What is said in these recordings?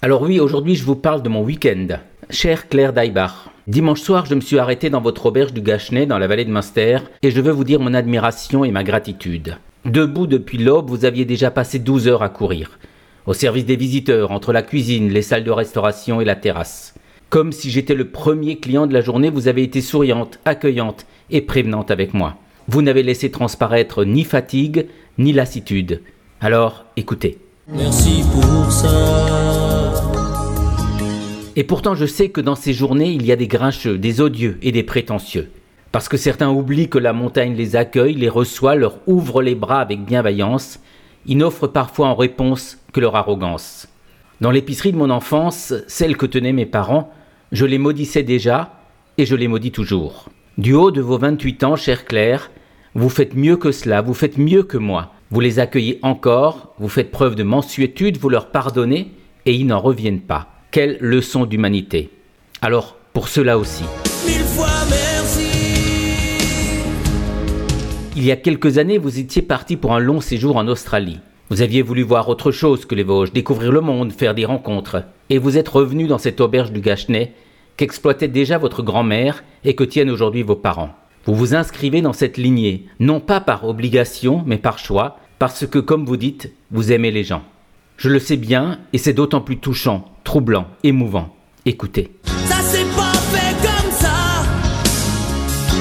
Alors oui, aujourd'hui je vous parle de mon week-end. Chère Claire Daibach, dimanche soir je me suis arrêté dans votre auberge du Gachenay dans la vallée de Munster et je veux vous dire mon admiration et ma gratitude. Debout depuis l'aube, vous aviez déjà passé 12 heures à courir, au service des visiteurs, entre la cuisine, les salles de restauration et la terrasse. Comme si j'étais le premier client de la journée, vous avez été souriante, accueillante et prévenante avec moi. Vous n'avez laissé transparaître ni fatigue, ni lassitude. Alors, écoutez. Merci pour ça. Et pourtant, je sais que dans ces journées, il y a des grincheux, des odieux et des prétentieux. Parce que certains oublient que la montagne les accueille, les reçoit, leur ouvre les bras avec bienveillance. Ils n'offrent parfois en réponse que leur arrogance. Dans l'épicerie de mon enfance, celle que tenaient mes parents, je les maudissais déjà et je les maudis toujours. Du haut de vos 28 ans, chère Claire, vous faites mieux que cela, vous faites mieux que moi. Vous les accueillez encore, vous faites preuve de mansuétude, vous leur pardonnez et ils n'en reviennent pas. Quelle leçon d'humanité. Alors, pour cela aussi. Mille fois merci. Il y a quelques années, vous étiez parti pour un long séjour en Australie. Vous aviez voulu voir autre chose que les Vosges, découvrir le monde, faire des rencontres. Et vous êtes revenu dans cette auberge du Gachenay qu'exploitait déjà votre grand-mère et que tiennent aujourd'hui vos parents. Vous vous inscrivez dans cette lignée, non pas par obligation, mais par choix, parce que, comme vous dites, vous aimez les gens. Je le sais bien, et c'est d'autant plus touchant, troublant, émouvant. Écoutez. Ça s'est pas fait comme ça.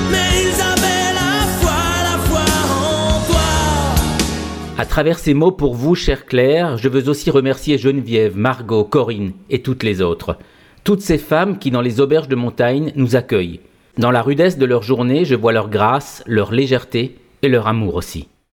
Mais ils avaient la foi, la foi en toi. À travers ces mots pour vous, chère Claire, je veux aussi remercier Geneviève, Margot, Corinne et toutes les autres. Toutes ces femmes qui, dans les auberges de montagne, nous accueillent, dans la rudesse de leur journée, je vois leur grâce, leur légèreté et leur amour aussi.